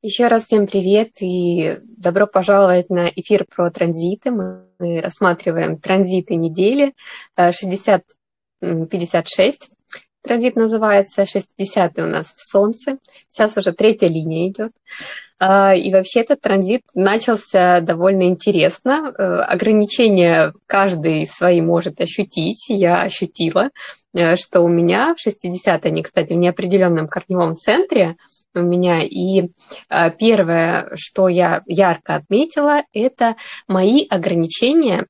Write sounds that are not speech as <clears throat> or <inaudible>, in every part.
Еще раз всем привет и добро пожаловать на эфир про транзиты. Мы рассматриваем транзиты недели 60-56. Транзит называется 60 у нас в Солнце. Сейчас уже третья линия идет. А, и вообще этот транзит начался довольно интересно. Э, ограничения каждый свои может ощутить. Я ощутила, э, что у меня в 60 они, кстати, в неопределенном корневом центре у меня. И э, первое, что я ярко отметила, это мои ограничения,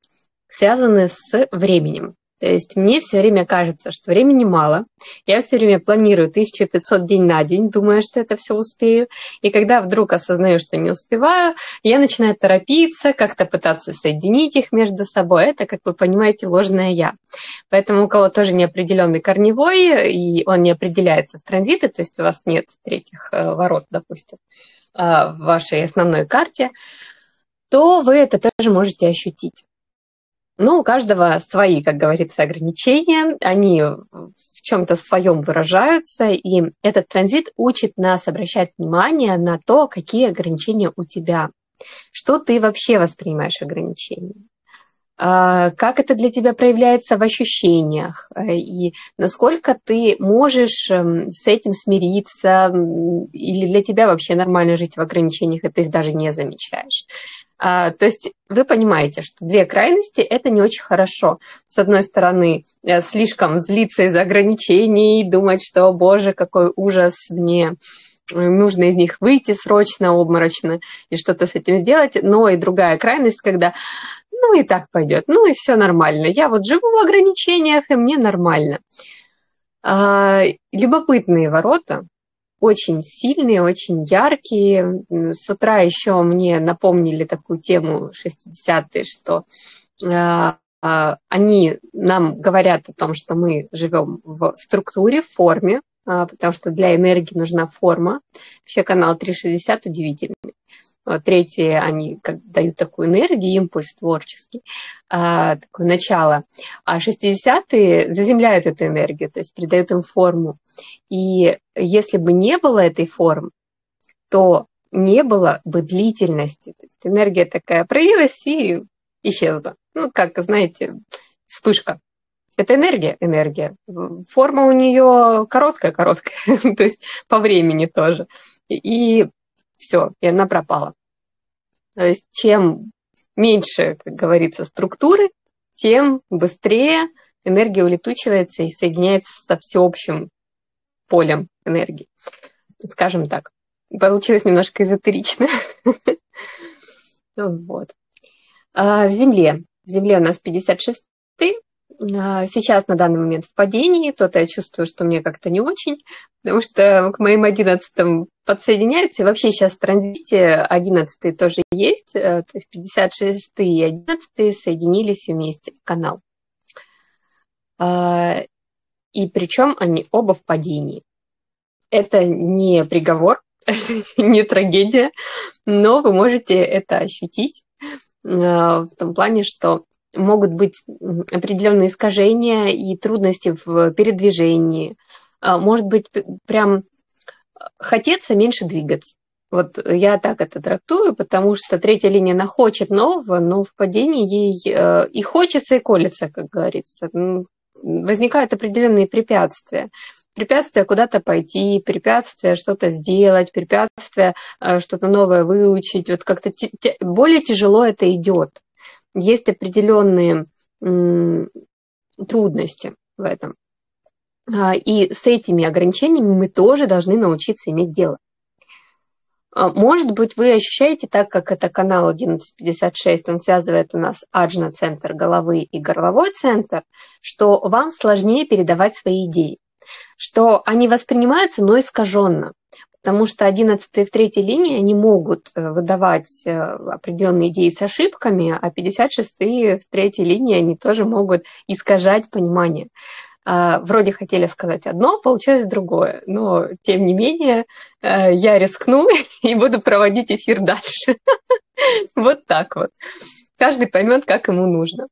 связанные с временем. То есть мне все время кажется, что времени мало. Я все время планирую 1500 день на день, думая, что это все успею. И когда вдруг осознаю, что не успеваю, я начинаю торопиться, как-то пытаться соединить их между собой. Это, как вы понимаете, ложное я. Поэтому у кого тоже неопределенный корневой, и он не определяется в транзиты, то есть у вас нет третьих э, ворот, допустим, э, в вашей основной карте, то вы это тоже можете ощутить. Ну, у каждого свои, как говорится, ограничения, они в чем-то своем выражаются, и этот транзит учит нас обращать внимание на то, какие ограничения у тебя, что ты вообще воспринимаешь ограничения. А, как это для тебя проявляется в ощущениях, э, и насколько ты можешь эм, с этим смириться, или для тебя вообще нормально жить в ограничениях, и ты их даже не замечаешь. А, то есть вы понимаете, что две крайности – это не очень хорошо. С одной стороны, э, слишком злиться из-за ограничений, думать, что, боже, какой ужас, мне нужно из них выйти срочно, обморочно и что-то с этим сделать. Но и другая крайность, когда ну и так пойдет, ну и все нормально. Я вот живу в ограничениях, и мне нормально. А, любопытные ворота, очень сильные, очень яркие. С утра еще мне напомнили такую тему 60-е, что э, э, они нам говорят о том, что мы живем в структуре, в форме, э, потому что для энергии нужна форма. Вообще канал 360 удивительный. Третьи, они как, дают такую энергию, импульс творческий, а, такое начало. А 60-е заземляют эту энергию, то есть придают им форму. И если бы не было этой формы, то не было бы длительности. То есть энергия такая проявилась и исчезла. Ну, как, знаете, вспышка. Это энергия, энергия. Форма у нее короткая-короткая, <laughs> то есть по времени тоже. И все, и она пропала. То есть чем меньше, как говорится, структуры, тем быстрее энергия улетучивается и соединяется со всеобщим полем энергии. Скажем так. Получилось немножко эзотерично. <laughs> Вот. А в Земле. В Земле у нас 56 а, сейчас на данный момент в падении, то-то я чувствую, что мне как-то не очень, потому что к моим одиннадцатым подсоединяются, и вообще сейчас в транзите одиннадцатые тоже есть, э, то есть 56 и одиннадцатые соединились вместе в канал. А, и причем они оба в падении. Это не приговор, <laughs> не трагедия, но вы можете это ощутить э, в том плане, что могут быть определенные искажения и трудности в передвижении. А, может быть, прям хотеться меньше двигаться. Вот я так это трактую, потому что третья линия, она хочет нового, но в падении ей э, и хочется, и колется, как говорится. Возникают определенные препятствия. Препятствия куда-то пойти, препятствия что-то сделать, препятствия э, что-то новое выучить. Вот как-то более тяжело это идет есть определенные трудности в этом. А, и с этими ограничениями мы тоже должны научиться иметь дело. А, может быть, вы ощущаете, так как это канал 1156, он связывает у нас аджна-центр головы и горловой центр, что вам сложнее передавать свои идеи, что они воспринимаются, но искаженно потому что 11 в третьей линии они могут э, выдавать э, определенные идеи с ошибками, а 56 в третьей линии они тоже могут искажать понимание. А, вроде хотели сказать одно, получилось другое, но тем не менее э, я рискну <laughs> и буду проводить эфир дальше. <laughs> Вот так вот. Каждый поймет, как ему нужно.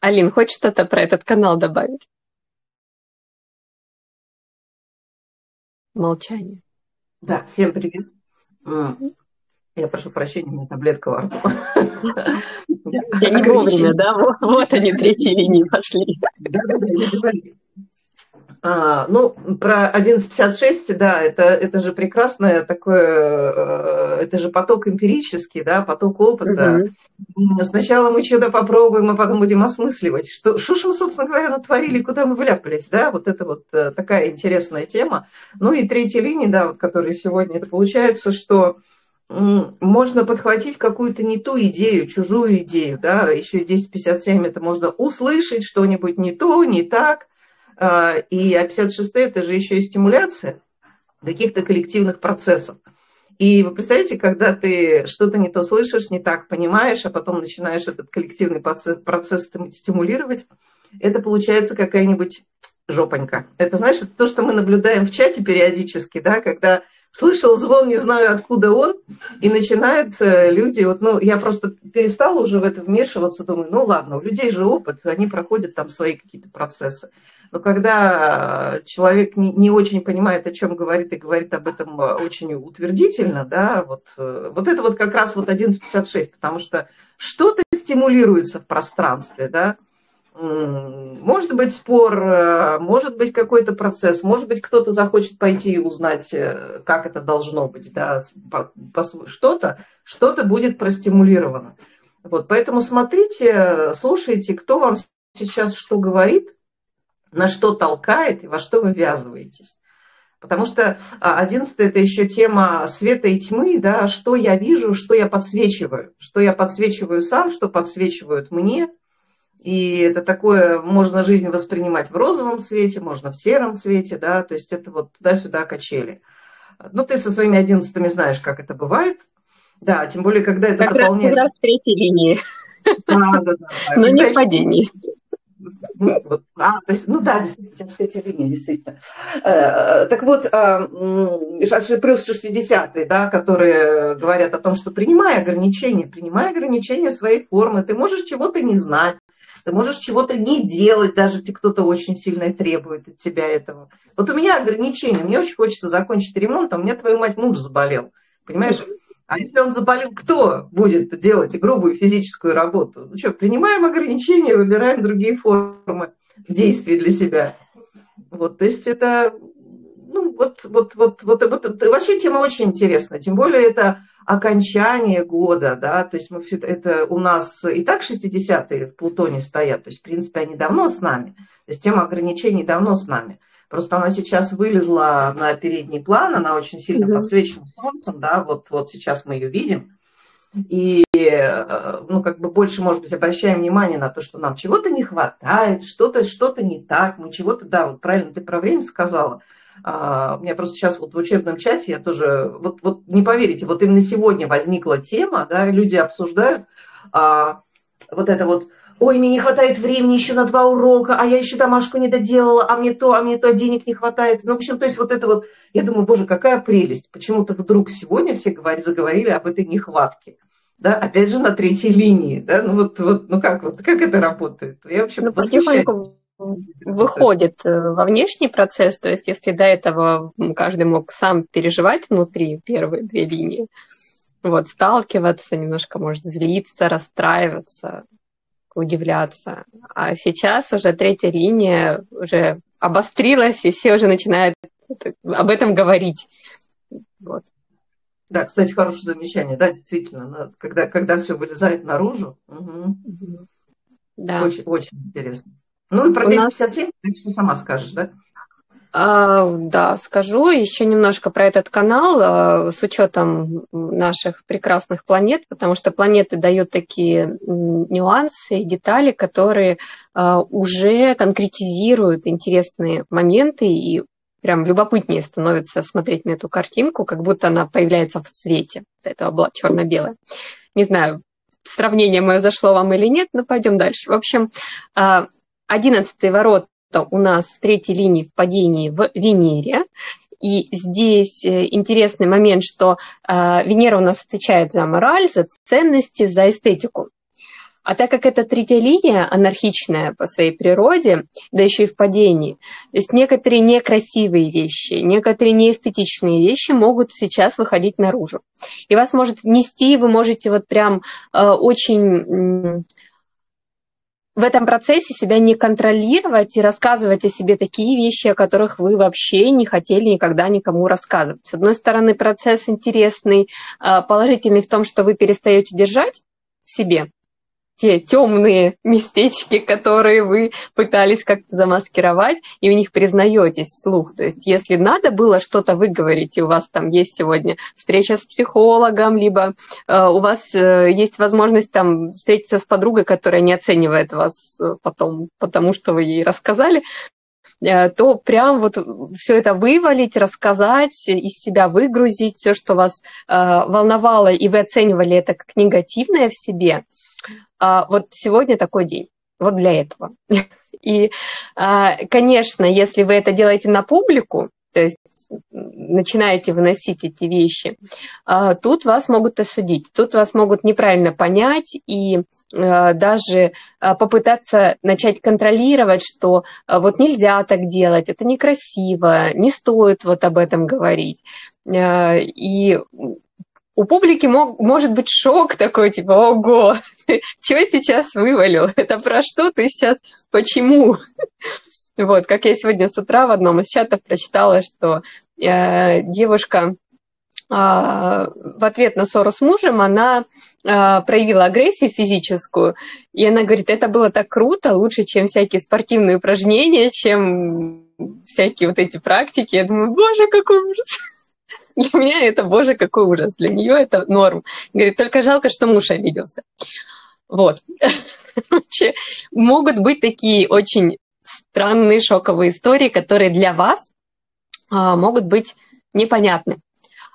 Алин, хочешь что-то про этот канал добавить? Молчание. Да, всем привет. Я прошу прощения, у меня таблетка во рту. Я не вовремя, да? Вот они, третьи линии пошли. А, ну, про 1156, да, это, это же прекрасное такое, э, это же поток эмпирический, да, поток опыта. Угу. Сначала мы что-то попробуем, а потом будем осмысливать, что, что же мы, собственно говоря, натворили, куда мы вляпались, да, вот это вот э, такая интересная тема. Ну и третья линия, да, вот, которая сегодня, это получается, что можно подхватить какую-то не ту идею, чужую идею, да, еще и 1057 это можно услышать что-нибудь не то, не так, а, и А56 это же еще и стимуляция каких-то коллективных процессов. И вы представляете, когда ты что-то не то слышишь, не так понимаешь, а потом начинаешь этот коллективный процесс, процесс стимулировать, это получается какая-нибудь жопонька. Это, знаешь, это то, что мы наблюдаем в чате периодически, да, когда слышал звон, не знаю, откуда он, и начинают э, люди, вот, ну, я просто перестала уже в это вмешиваться, думаю, ну, ладно, у людей же опыт, они проходят там свои какие-то процессы. Но когда человек не, очень понимает, о чем говорит, и говорит об этом э, очень утвердительно, да, вот, э, вот это вот как раз вот 1156, потому что что-то стимулируется в пространстве, да, может быть спор, э, может быть какой-то процесс, может быть кто-то захочет пойти и узнать, э, как это должно быть, да, что-то, что-то будет простимулировано. Вот, поэтому смотрите, слушайте, кто вам сейчас что говорит, на что толкает и во что вы ввязываетесь. Потому что а, одиннадцатое – это еще тема света и тьмы, да, что я вижу, что я подсвечиваю, что я подсвечиваю сам, что подсвечивают мне – и это такое, можно жизнь воспринимать в розовом цвете, можно в сером цвете, да, то есть это вот туда-сюда качели. Ну, ты со своими одиннадцатыми знаешь, как это бывает. Да, тем более, когда это как дополняется... Раз, в третьей линии. Да, да, да. Но не в падении. Вот, а, то есть, ну да, действительно, третья линия, действительно. Э, так вот, э, плюс 60 да, которые говорят о том, что принимай ограничения, принимай ограничения своей формы, ты можешь чего-то не знать, ты можешь чего-то не делать, даже если кто-то очень сильно требует от тебя этого. Вот у меня ограничения, мне очень хочется закончить ремонт, а у меня, твою мать, муж заболел. Понимаешь? А если он заболел, кто будет делать грубую физическую работу? Ну что, принимаем ограничения, выбираем другие формы действий для себя. Вот, то есть это ну, вот, вот, вот, вот, вот, вот вообще тема очень интересная, тем более это окончание года, да, то есть мы, это у нас и так 60-е в Плутоне стоят, то есть, в принципе, они давно с нами, то есть тема ограничений давно с нами. Просто она сейчас вылезла на передний план, она очень сильно mm-hmm. подсвечена солнцем, да, вот, вот сейчас мы ее видим. И, э, ну, как бы больше, может быть, обращаем внимание на то, что нам чего-то не хватает, что-то что не так, мы чего-то, да, вот правильно ты про время сказала, а, у меня просто сейчас вот в учебном чате я тоже, вот, вот не поверите, вот именно сегодня возникла тема, да, люди обсуждают а, вот это вот, ой, мне не хватает времени еще на два урока, а я еще домашку не доделала, а мне то, а мне то, денег не хватает. Ну, в общем, то есть вот это вот, я думаю, боже, какая прелесть. Почему-то вдруг сегодня все говорили, заговорили об этой нехватке. Да, опять же, на третьей линии, да, ну вот, вот ну как, вот, как это работает? Я вообще ну, потихоньку выходит э, во внешний процесс, то есть если до этого каждый мог сам переживать внутри первые две линии, вот, сталкиваться, немножко, может, злиться, расстраиваться, удивляться. А сейчас уже третья линия уже обострилась, и все уже начинают об этом говорить. Вот. Да, кстати, хорошее замечание, да, действительно, когда, когда все вылезает наружу. Угу. Да. Очень, очень интересно. Ну и про 1057 нас... ты сама скажешь, да? А, да, скажу еще немножко про этот канал а, с учетом наших прекрасных планет, потому что планеты дают такие нюансы и детали, которые а, уже конкретизируют интересные моменты и прям любопытнее становится смотреть на эту картинку, как будто она появляется в цвете. Это была черно-белая. Не знаю, сравнение мое зашло вам или нет, но пойдем дальше. В общем, Одиннадцатые ворота у нас в третьей линии в падении в Венере. И здесь э, интересный момент, что э, Венера у нас отвечает за мораль, за ценности, за эстетику. А так как эта третья линия анархичная по своей природе, да еще и в падении, то есть некоторые некрасивые вещи, некоторые неэстетичные вещи могут сейчас выходить наружу. И вас может внести, вы можете вот прям э, очень в этом процессе себя не контролировать и рассказывать о себе такие вещи, о которых вы вообще не хотели никогда никому рассказывать. С одной стороны, процесс интересный, э, положительный в том, что вы перестаете держать в себе те темные местечки, которые вы пытались как-то замаскировать, и в них признаетесь вслух. То есть, если надо было что-то выговорить, и у вас там есть сегодня встреча с психологом, либо э, у вас э, есть возможность там встретиться с подругой, которая не оценивает вас э, потом, потому что вы ей рассказали, то прям вот все это вывалить, рассказать, из себя выгрузить, все, что вас э, волновало, и вы оценивали это как негативное в себе, а, вот сегодня такой день. Вот для этого. <laughs> И, а, конечно, если вы это делаете на публику, то есть начинаете выносить эти вещи, а, тут вас могут осудить, тут вас могут неправильно понять и даже попытаться начать контролировать, что вот нельзя так делать, это некрасиво, не стоит вот об этом говорить. И у публики мог, может быть шок такой, типа, ого, <laughs> что сейчас вывалил? Это про что ты сейчас? Почему? <laughs> Вот, как я сегодня с утра в одном из чатов прочитала, что э, девушка э, в ответ на ссору с мужем, она э, проявила агрессию физическую, и она говорит, это было так круто, лучше, чем всякие спортивные упражнения, чем всякие вот эти практики. Я думаю, боже, какой ужас. <laughs> Для меня это, боже, какой ужас. Для нее это норм. Говорит, только жалко, что муж обиделся. Вот. <laughs> Могут быть такие очень странные шоковые истории, которые для вас а, могут быть непонятны.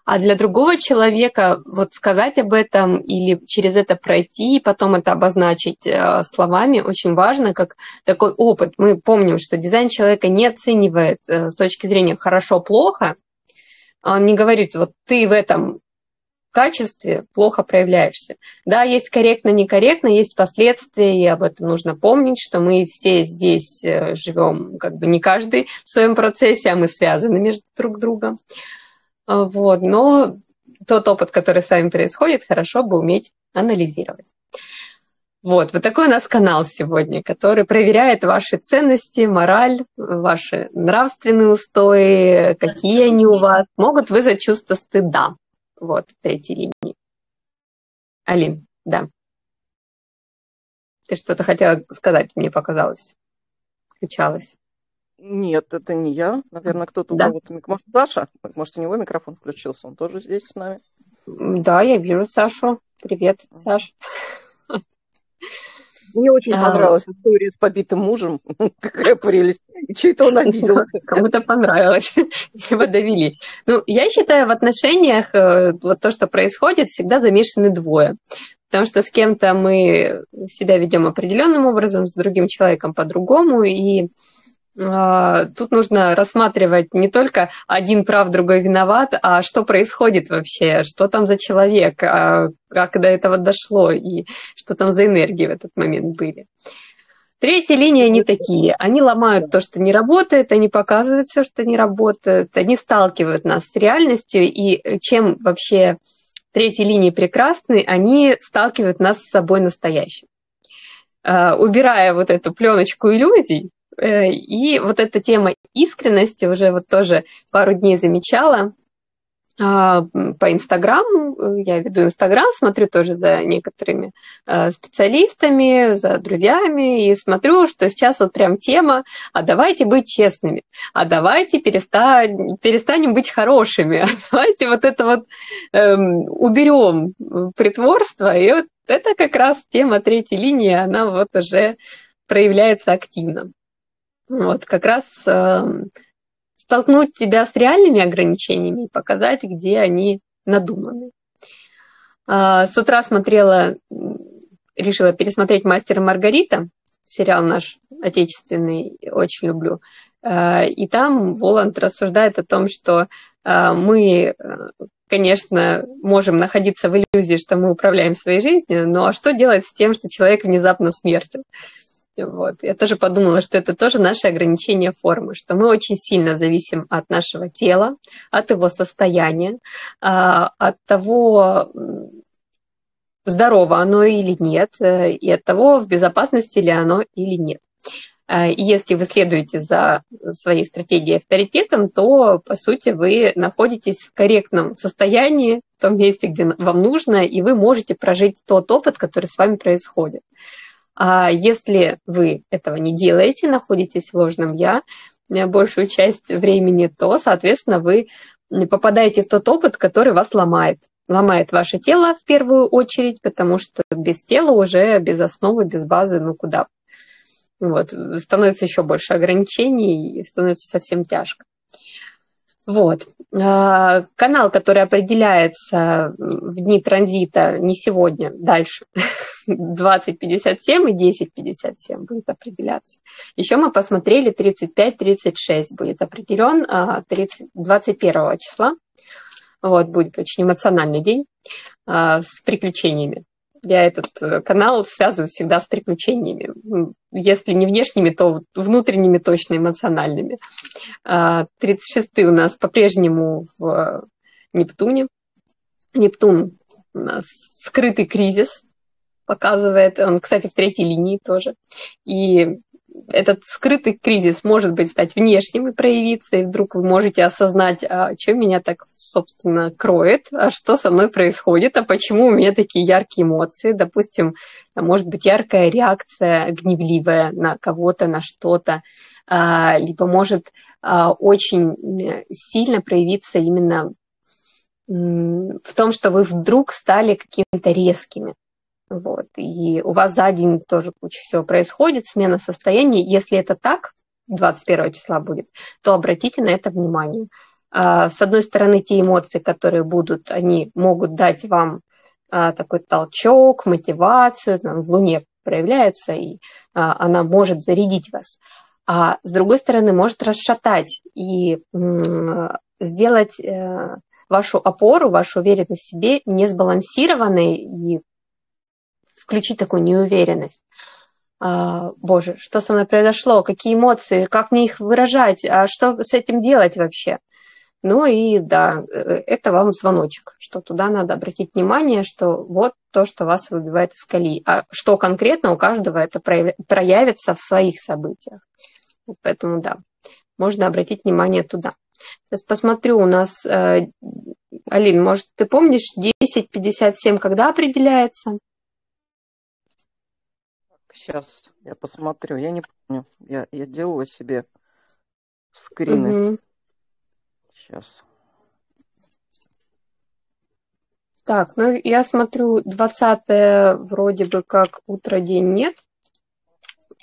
А для другого человека вот сказать об этом или через это пройти и потом это обозначить э, словами очень важно, как такой опыт. Мы помним, что дизайн человека не оценивает э, с точки зрения хорошо-плохо, он не говорит, вот ты в этом качестве плохо проявляешься. Да, есть корректно, некорректно, есть последствия, и об этом нужно помнить, что мы все здесь э, живем, как бы не каждый в своем процессе, а мы связаны между друг другом. А, вот, но тот опыт, который с вами происходит, хорошо бы уметь анализировать. Вот, вот такой у нас канал сегодня, который проверяет ваши ценности, мораль, ваши нравственные устои, какие они у вас, могут вызвать чувство стыда. Вот, третьей линии. Алин, да. Ты что-то хотела сказать, мне показалось. Включалась. Нет, это не я. Наверное, кто-то да? у кого-то... Может, Саша? Может, у него микрофон включился? Он тоже здесь с нами? Да, я вижу Сашу. Привет, Саш. <laughs> Мне очень а... понравилась история с побитым мужем. <laughs> Какая прелесть. И что это он обидел? <laughs> Кому-то понравилось. <laughs> Его довели. Ну, я считаю, в отношениях э, вот то, что происходит, всегда замешаны двое. Потому что с кем-то мы себя ведем определенным образом, с другим человеком по-другому, и тут нужно рассматривать не только один прав, другой виноват, а что происходит вообще, что там за человек, а как до этого дошло и что там за энергии в этот момент были. Третья линия, они такие. Они ломают то, что не работает, они показывают все, что не работает, они сталкивают нас с реальностью, и чем вообще третьи линии прекрасны, они сталкивают нас с собой настоящим. А, убирая вот эту пленочку иллюзий, Э, и вот эта тема искренности уже вот тоже пару дней замечала а, по Инстаграму. Я веду Инстаграм, смотрю тоже за некоторыми э, специалистами, за друзьями, и смотрю, что сейчас вот прям тема, а давайте быть честными, а давайте перестань, перестанем быть хорошими, <laughs> а давайте вот это вот эм, уберем притворство, и вот это как раз тема третьей линии, она вот уже проявляется активно. Вот, как раз э, столкнуть тебя с реальными ограничениями и показать, где они надуманы. Э, с утра смотрела, решила пересмотреть «Мастера Маргарита», сериал наш отечественный, очень люблю. Э, и там Воланд рассуждает о том, что э, мы конечно, можем находиться в иллюзии, что мы управляем своей жизнью, но а что делать с тем, что человек внезапно смертен? Вот. Я тоже подумала, что это тоже наше ограничение формы, что мы очень сильно зависим от нашего тела, от его состояния, а, от того, здорово оно или нет, э, и от того, в безопасности ли оно или нет. А, если вы следуете за своей стратегией авторитетом, то, по сути, вы находитесь в корректном состоянии, в том месте, где вам нужно, и вы можете прожить тот опыт, который с вами происходит. А если вы этого не делаете, находитесь в ложном «я» э, большую часть времени, то, соответственно, вы попадаете в тот опыт, который вас ломает. Ломает ваше тело в первую очередь, потому что без тела уже, без основы, без базы, ну куда? Вот, становится еще больше ограничений и становится совсем тяжко. Вот. А, канал, который определяется в дни транзита не сегодня, дальше, <laughs> 2057 и 1057 будет определяться. Еще мы посмотрели 35-36 будет определен 30, а, 21 числа. Вот, будет очень эмоциональный день а, с приключениями. Я этот э, канал связываю всегда с приключениями. Если не внешними, то внутренними, точно эмоциональными. 36-й у нас по-прежнему в Нептуне. Нептун у нас скрытый кризис показывает. Он, кстати, в третьей линии тоже. И этот скрытый кризис может быть стать внешним и проявиться, и вдруг вы можете осознать, а что меня так, собственно, кроет, а что со мной происходит, а почему у меня такие яркие эмоции, допустим, может быть яркая реакция гневливая на кого-то, на что-то, а, либо может а, очень э, сильно проявиться именно в том, что вы вдруг стали какими-то резкими. Вот. И у вас за день тоже куча всего происходит, смена состояния. Если это так, 21 числа будет, то обратите на это внимание. А, с одной стороны, те эмоции, которые будут, они могут дать вам а, такой толчок, мотивацию, там, в Луне проявляется, и а, она может зарядить вас. А с другой стороны, может расшатать и сделать э, вашу опору, вашу уверенность в себе несбалансированной и включить такую неуверенность. А, боже, что со мной произошло, какие эмоции, как мне их выражать, а что с этим делать вообще? Ну и да, э, это вам звоночек, что туда надо обратить внимание, что вот то, что вас выбивает из колеи. А что конкретно у каждого это проявится в своих событиях. Поэтому да, можно обратить внимание туда. Сейчас посмотрю, у нас, э, Алин, может, ты помнишь, 10.57 когда определяется? Сейчас я посмотрю. Я не помню. Я, я делала себе скрины. Угу. Сейчас. Так, ну я смотрю, 20 вроде бы как утро, день нет.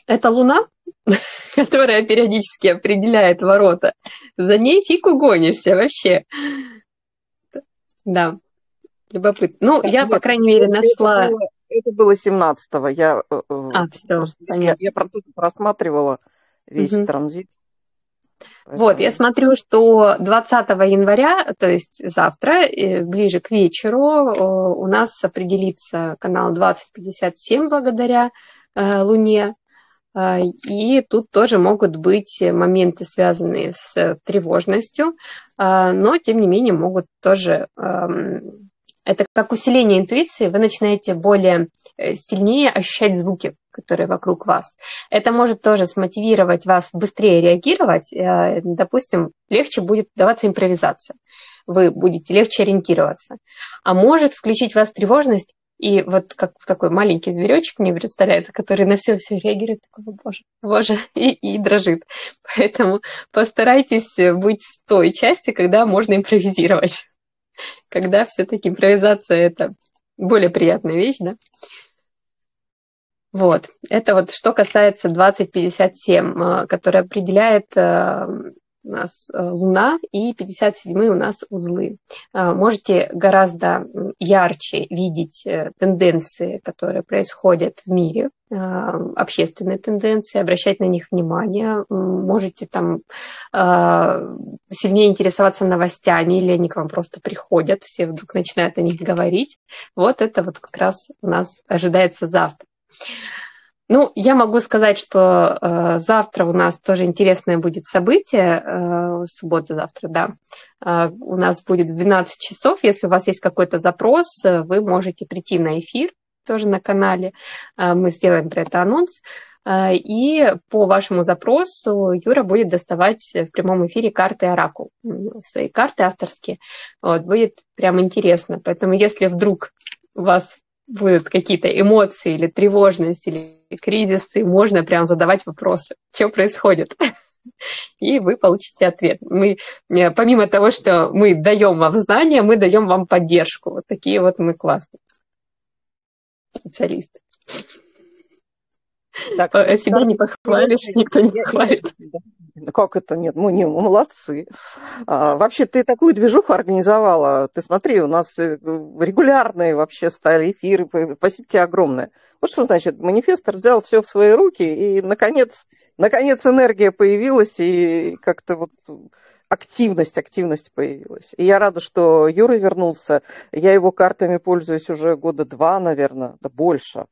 Это Луна, <laughs> которая периодически определяет ворота. За ней фиг угонишься вообще. Да, любопытно. Ну, я, по крайней мере, нашла... Это было 17-го. Я, э, э, а, все, я, я просматривала весь угу. транзит. Поэтому... Вот, я смотрю, что 20 января, то есть завтра, э, ближе к вечеру, у нас определится канал 2057 благодаря Луне. И тут тоже могут быть моменты, связанные с тревожностью, но, тем не менее, могут тоже эм, это как усиление интуиции, вы начинаете более э, сильнее ощущать звуки, которые вокруг вас. Это может тоже смотивировать вас быстрее реагировать. Э, допустим, легче будет даваться импровизация. Вы будете легче ориентироваться. А может включить в вас тревожность, и вот как такой маленький зверечек мне представляется, который на все все реагирует, такой, боже, боже, <laughs> и, и дрожит. Поэтому постарайтесь быть в той части, когда можно импровизировать когда все-таки импровизация это более приятная вещь, да? Вот, это вот что касается 2057, э, которое определяет э, у нас э, Луна и 57 у нас узлы. А, можете гораздо ярче видеть э, тенденции, которые происходят в мире, а, общественные тенденции, обращать на них внимание. Можете там а, сильнее интересоваться новостями, или они к вам просто приходят, все вдруг начинают о них говорить. Вот это вот как раз у нас ожидается завтра. Ну, я могу сказать, что э, завтра у нас тоже интересное будет событие, э, суббота завтра, да. Э, у нас будет в 12 часов. Если у вас есть какой-то запрос, э, вы можете прийти на эфир тоже на канале. Э, мы сделаем про это анонс. Э, и по вашему запросу Юра будет доставать в прямом эфире карты Оракул, свои карты авторские. Вот, будет прям интересно. Поэтому если вдруг у вас будут какие-то эмоции или тревожность, или кризисы, можно прям задавать вопросы, что происходит. <laughs> И вы получите ответ. Мы, э, помимо того, что мы даем вам знания, мы даем вам поддержку. Вот такие вот мы классные специалисты. Так, Себя не похвалишь, <laughs> никто не хвалит. <laughs> Как это нет? Мы не мы молодцы. А, вообще, ты такую движуху организовала. Ты смотри, у нас э, регулярные вообще стали эфиры. Спасибо тебе огромное. Вот что значит, манифестор взял все в свои руки, и, наконец, наконец энергия появилась, и как-то вот активность, активность появилась. И я рада, что Юра вернулся. Я его картами пользуюсь уже года два, наверное, да больше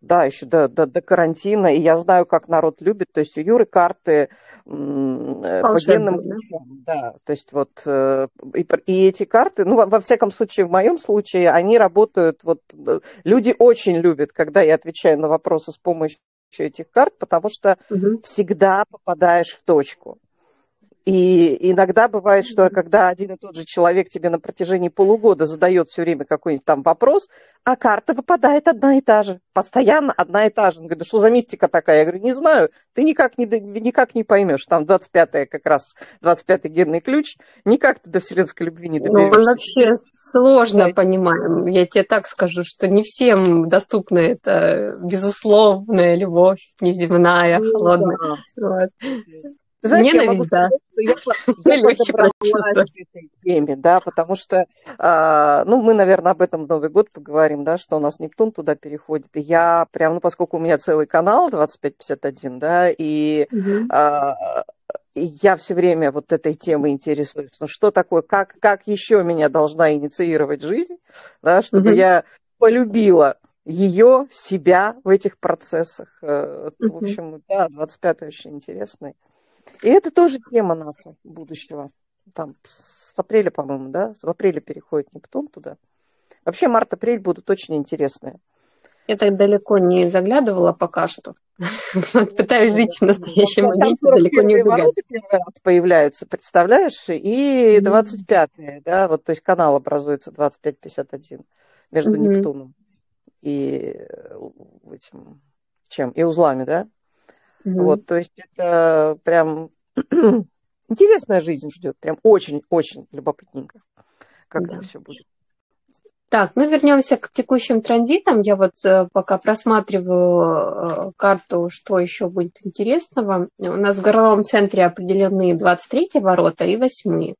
да, еще до, до, до карантина, и я знаю, как народ любит, то есть у Юры карты э, по генным ключам, да, то есть вот э, и, и эти карты, ну, во, во всяком случае, в моем случае, они работают, вот э, люди очень любят, когда я отвечаю на вопросы с помощью этих карт, потому что угу. всегда попадаешь в точку. И иногда бывает, что когда один и тот же человек тебе на протяжении полугода задает все время какой-нибудь там вопрос, а карта выпадает одна и та же, постоянно одна и та же. Он говорит, да что за мистика такая? Я говорю, не знаю, ты никак не, никак не поймешь. Там 25-й как раз, 25-й генный ключ, никак ты до вселенской любви не доберешься. Ну, вообще сложно да. понимаем. Я тебе так скажу, что не всем доступна эта безусловная любовь, неземная, ну, холодная. Да. Вот. Знаете, Ненависть, я могу да. сказать, что я, я <laughs> этой теме, да, потому что, а, ну, мы, наверное, об этом в Новый год поговорим, да, что у нас Нептун туда переходит. И я прям, ну, поскольку у меня целый канал 2551, да, и угу. а, я все время вот этой темой интересуюсь. Ну, что такое, как, как еще меня должна инициировать жизнь, да, чтобы угу. я полюбила ее, себя в этих процессах. Угу. В общем, да, 25 очень интересный. И это тоже тема наша будущего. Там с апреля, по-моему, да? В апреле переходит Нептун туда. Вообще март-апрель будут очень интересные. Я так далеко не заглядывала пока что. <laughs> Пытаюсь жить в настоящем моменте, далеко не убегать. появляются, представляешь? И 25-е, да, вот, то есть канал образуется 25-51 между Нептуном и э, этим, чем, и узлами, да? Mm-hmm. Вот, то есть это прям <clears throat> интересная жизнь ждет, прям очень-очень любопытненько, как да. это все будет. Так, ну вернемся к текущим транзитам. Я вот э, пока просматриваю э, карту, что еще будет интересного. У нас в горловом центре определены 23 ворота и 8.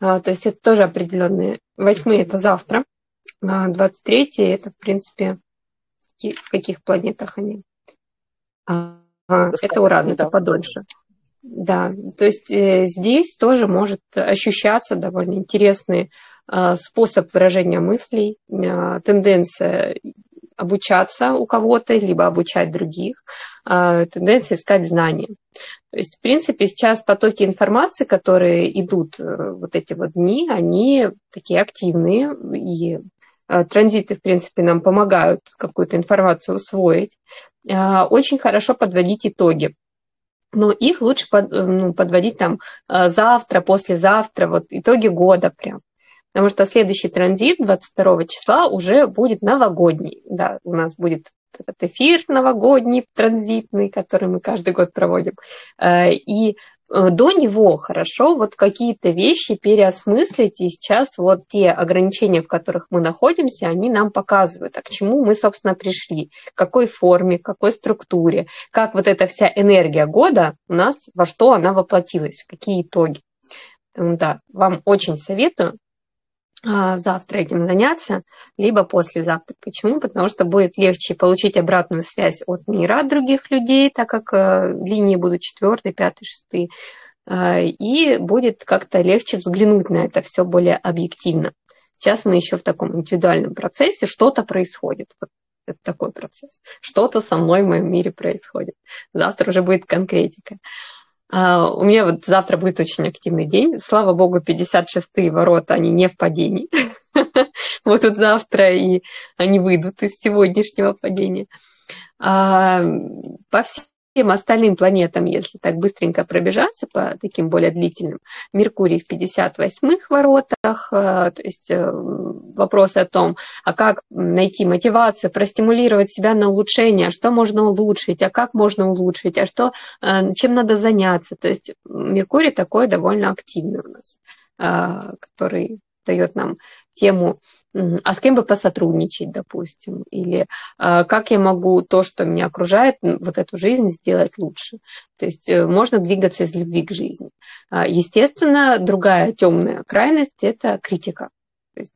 А, то есть это тоже определенные. 8 это завтра, а 23 это, в принципе, в каких планетах они? А, это Уран, это подольше. Да, то есть э, здесь тоже может ощущаться довольно интересный э, способ выражения мыслей, э, тенденция обучаться у кого-то, либо обучать других, э, тенденция искать знания. То есть, в принципе, сейчас потоки информации, которые идут э, вот эти вот дни, они такие активные, и э, транзиты, в принципе, нам помогают какую-то информацию усвоить. А, очень хорошо подводить итоги. Но их лучше под, э, ну, подводить там э, завтра, послезавтра, вот итоги года прям. Потому что следующий транзит 22 числа уже будет новогодний. Да, у нас будет этот эфир новогодний, транзитный, который мы каждый год проводим. Э, и э, до него хорошо вот какие-то вещи переосмыслить, и сейчас вот те ограничения, в которых мы находимся, они нам показывают, а к чему мы, собственно, пришли, в какой форме, в какой структуре, как вот эта вся энергия года у нас, во что она воплотилась, какие итоги. Да, вам очень советую завтра этим заняться, либо послезавтра. Почему? Потому что будет легче получить обратную связь от мира, от других людей, так как э, линии будут четвертые, пятые, шестые, э, и будет как-то легче взглянуть на это все более объективно. Сейчас мы еще в таком индивидуальном процессе, что-то происходит. Это такой процесс. Что-то со мной в моем мире происходит. Завтра уже будет конкретика. А, у меня вот завтра будет очень активный день. Слава богу, 56-е ворота, они не в падении. <laughs> Вот тут завтра, и они выйдут из сегодняшнего падения. А, по всем всем остальным планетам, если так быстренько пробежаться по таким более длительным, Меркурий в 58-х воротах, э, то есть э, вопросы о том, а как найти мотивацию, простимулировать себя на улучшение, а что можно улучшить, а как можно улучшить, а что, э, чем надо заняться. То есть Меркурий такой довольно активный у нас, который дает нам тему, а с кем бы посотрудничать, допустим, или а, как я могу то, что меня окружает, вот эту жизнь сделать лучше. То есть э, можно двигаться из любви к жизни. А, естественно, другая темная крайность – это критика. То есть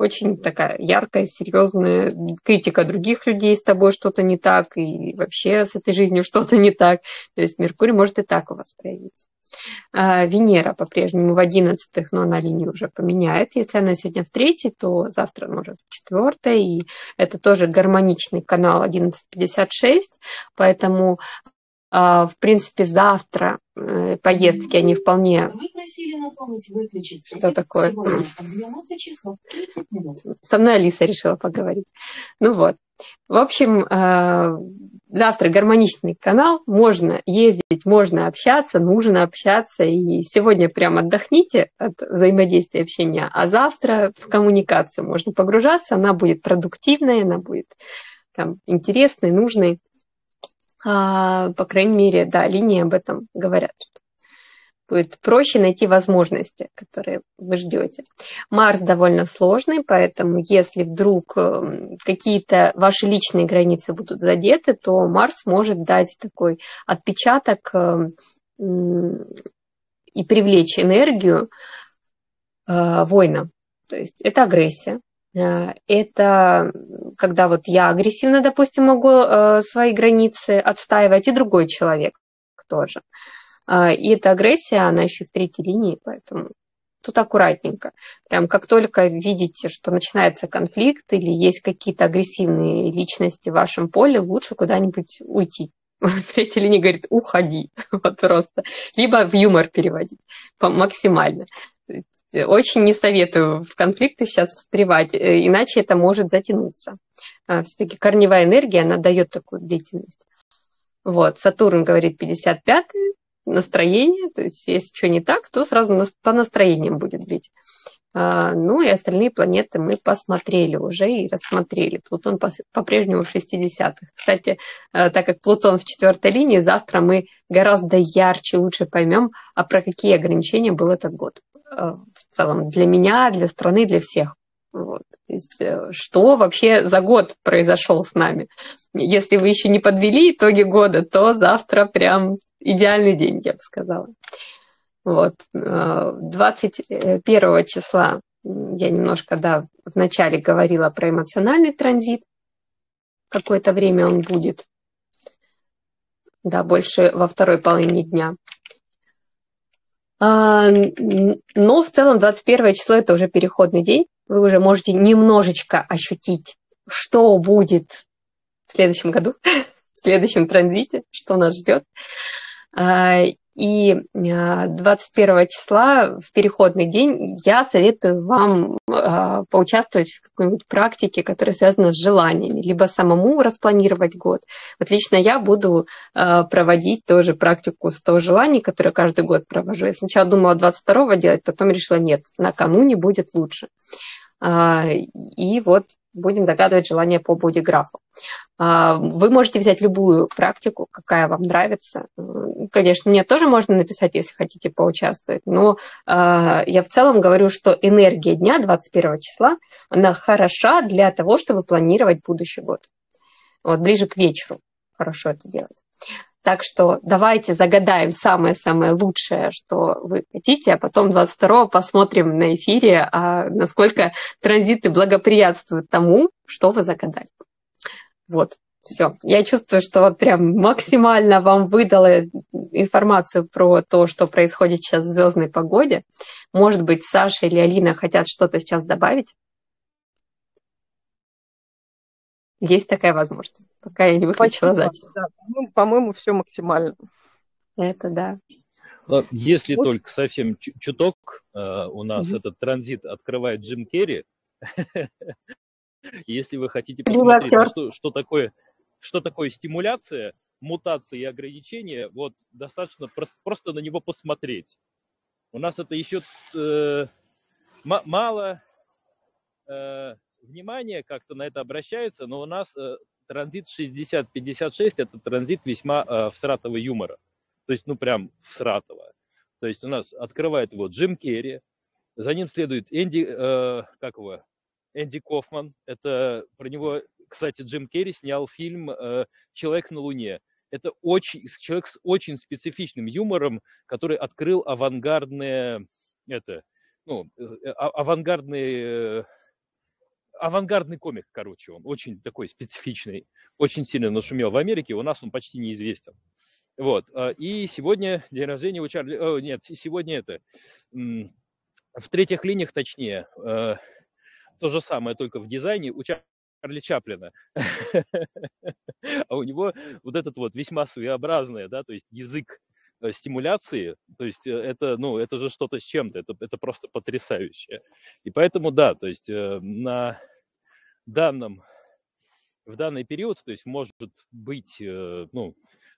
очень такая яркая, серьезная критика других людей, с тобой что-то не так, и вообще с этой жизнью <laughs> что-то не так. То есть Меркурий может и так у вас проявиться. А, Венера по-прежнему в одиннадцатых, но она линию уже поменяет. Если она сегодня в третьей, то завтра уже в четвертой. И это тоже гармоничный канал 1156. Поэтому в принципе, завтра э, поездки, они вполне... Вы просили напомнить выключить Что такое? часов 30 минут. Со мной Алиса решила поговорить. Ну вот. В общем, а, завтра гармоничный канал, можно ездить, можно общаться, нужно общаться, и сегодня прям отдохните от взаимодействия общения, а завтра в коммуникацию можно погружаться, она будет продуктивной, она будет там, интересной, нужной. А, по крайней мере, да, линии об этом говорят. Будет проще найти возможности, которые вы ждете. Марс довольно сложный, поэтому если вдруг эм, какие-то ваши личные границы будут задеты, то Марс может дать такой отпечаток эм, и привлечь энергию э. То есть это агрессия, это когда вот я агрессивно, допустим, могу э, свои границы отстаивать, и другой человек тоже. Э, и эта агрессия, она еще в третьей линии, поэтому тут аккуратненько. Прям как только видите, что начинается конфликт или есть какие-то агрессивные личности в вашем поле, лучше куда-нибудь уйти. <laughs> Третья линия говорит, уходи, <laughs> вот просто. Либо в юмор переводить максимально. Очень не советую в конфликты сейчас встревать, э, иначе это может затянуться. А, Все-таки корневая энергия, она дает такую длительность. Вот, Сатурн говорит 55-й, настроение, то есть если что не так, то сразу по настроениям будет бить. А, ну и остальные планеты мы посмотрели уже и рассмотрели. Плутон по-прежнему в 60-х. Кстати, э, так как Плутон в четвертой линии, завтра мы гораздо ярче, лучше поймем, а про какие ограничения был этот год. Э, в целом для меня, для страны, для всех. Вот. То есть, э, что вообще за год произошел с нами? Если вы еще не подвели итоги года, то завтра прям идеальный день, я бы сказала. Вот. 21 э, числа я немножко, да, вначале говорила про эмоциональный транзит. Какое-то время он будет. Да, больше во второй половине дня. А, но в целом 21 число это уже переходный день. Вы уже можете немножечко ощутить, что будет в следующем году, <laughs> в следующем транзите, что нас ждет. И 21 а, числа в переходный день я советую вам а, поучаствовать в какой-нибудь практике, которая связана с желаниями, либо самому распланировать год. Вот лично я буду а, проводить тоже практику 100 желаний, которую каждый год провожу. Я сначала думала 22 делать, потом решила, нет, накануне будет лучше. И вот будем загадывать желание по бодиграфу. А, вы можете взять любую практику, какая вам нравится. Конечно, мне тоже можно написать, если хотите поучаствовать, но а, я в целом говорю, что энергия дня 21 числа, она хороша для того, чтобы планировать будущий год. Вот ближе к вечеру хорошо это делать. Так что давайте загадаем самое-самое лучшее, что вы хотите, а потом 22-го посмотрим на эфире, а насколько транзиты благоприятствуют тому, что вы загадали. Вот, все. Я чувствую, что вот прям максимально вам выдала информацию про то, что происходит сейчас в звездной погоде. Может быть, Саша или Алина хотят что-то сейчас добавить? Есть такая возможность, пока я не выключила запись. Да, по-моему, все максимально. Это да. Если вот. только совсем чуток э, у нас угу. этот транзит открывает Джим Керри, <laughs> если вы хотите посмотреть, что, что, такое, что такое стимуляция, мутации и ограничения, вот достаточно просто, просто на него посмотреть. У нас это еще э, мало э, внимание как-то на это обращается, но у нас э, транзит 60-56 это транзит весьма э, всратого юмора. То есть, ну прям всратого. То есть у нас открывает его Джим Керри, за ним следует Энди, э, как его, Энди Кофман. Это про него, кстати, Джим Керри снял фильм э, «Человек на Луне». Это очень, человек с очень специфичным юмором, который открыл авангардные, это, ну, э, а, авангардные авангардный комик, короче, он очень такой специфичный, очень сильно нашумел в Америке, у нас он почти неизвестен. Вот. А, и сегодня день рождения у Чарли... О, нет, сегодня это... В третьих линиях, точнее, э, то же самое, только в дизайне у Чарли Чаплина. <laughs> А у него вот этот вот весьма своеобразный, да, то есть язык э, стимуляции, то есть э, это, ну, это же что-то с чем-то, это, это просто потрясающе. И поэтому, да, то есть на данном, в данный период, то есть может быть, э, ну,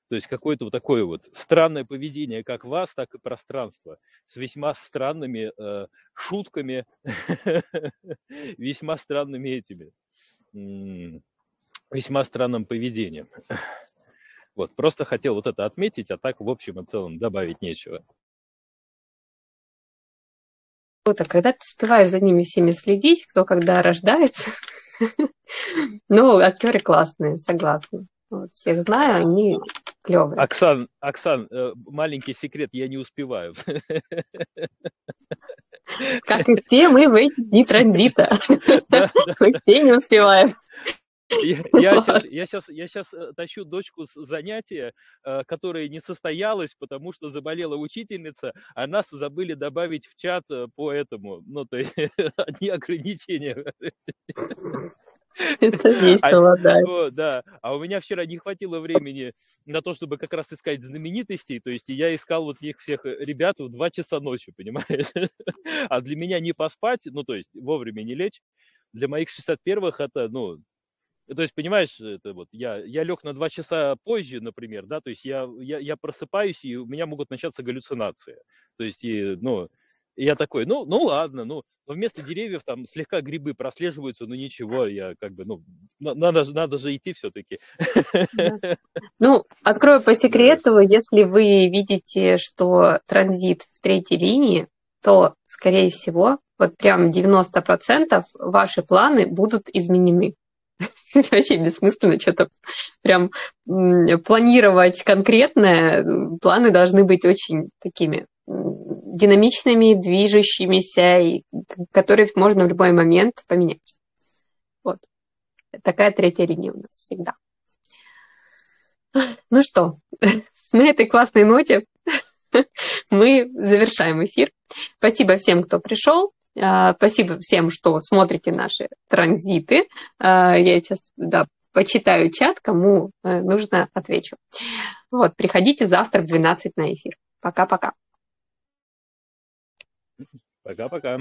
то есть какое-то вот такое вот странное поведение как вас, так и пространства с весьма странными э, шутками, <laughs> весьма странными этими, весьма странным поведением. Вот, просто хотел вот это отметить, а так в общем и целом добавить нечего круто, когда ты успеваешь за ними всеми следить, кто когда рождается. <laughs> Ну, актеры классные, согласна. Вот, всех знаю, они клевые. Оксан, Оксан, э, маленький секрет, я не успеваю. Как и все мы в эти дни транзита. <laughs> Мы все не успеваем. Я, сейчас, <laughs> я, сейчас, я сейчас э, тащу дочку с занятия, э, которое не состоялось, потому что заболела учительница, а нас забыли добавить в чат э, по этому. Ну, то есть <laughs> одни ограничения. Это <laughs> весело, а, да. О, да. А у меня вчера не хватило времени на то, чтобы как раз искать знаменитостей. То есть я искал вот их всех ребят в 2 часа ночи, понимаешь? А для меня не поспать, ну, то есть вовремя не лечь, для моих 61-х это, ну, то есть, понимаешь, это вот я, я лег на два часа позже, например, да, то есть я, я, я просыпаюсь, и у меня могут начаться галлюцинации. То есть, и, ну, я такой, ну, ну ладно, ну, но вместо деревьев там слегка грибы прослеживаются, ну ничего, я как бы, ну, надо, надо же идти все-таки. <laughs> Ну, открою по секрету, если вы видите, что транзит в третьей линии, то, скорее всего, вот прям 90% ваши планы будут изменены. <laughs> вообще бессмысленно что-то прям планировать конкретное. Планы должны быть очень такими динамичными, движущимися, и которые можно в любой момент поменять. Вот. Такая третья линия у нас всегда. Ну что, <laughs> на этой классной ноте <laughs> мы завершаем эфир. Спасибо всем, кто пришел. А, спасибо всем, что смотрите наши транзиты. А, я сейчас да, почитаю чат, кому э, нужно, отвечу. Вот, приходите завтра в 12 на эфир. Пока-пока. Пока-пока.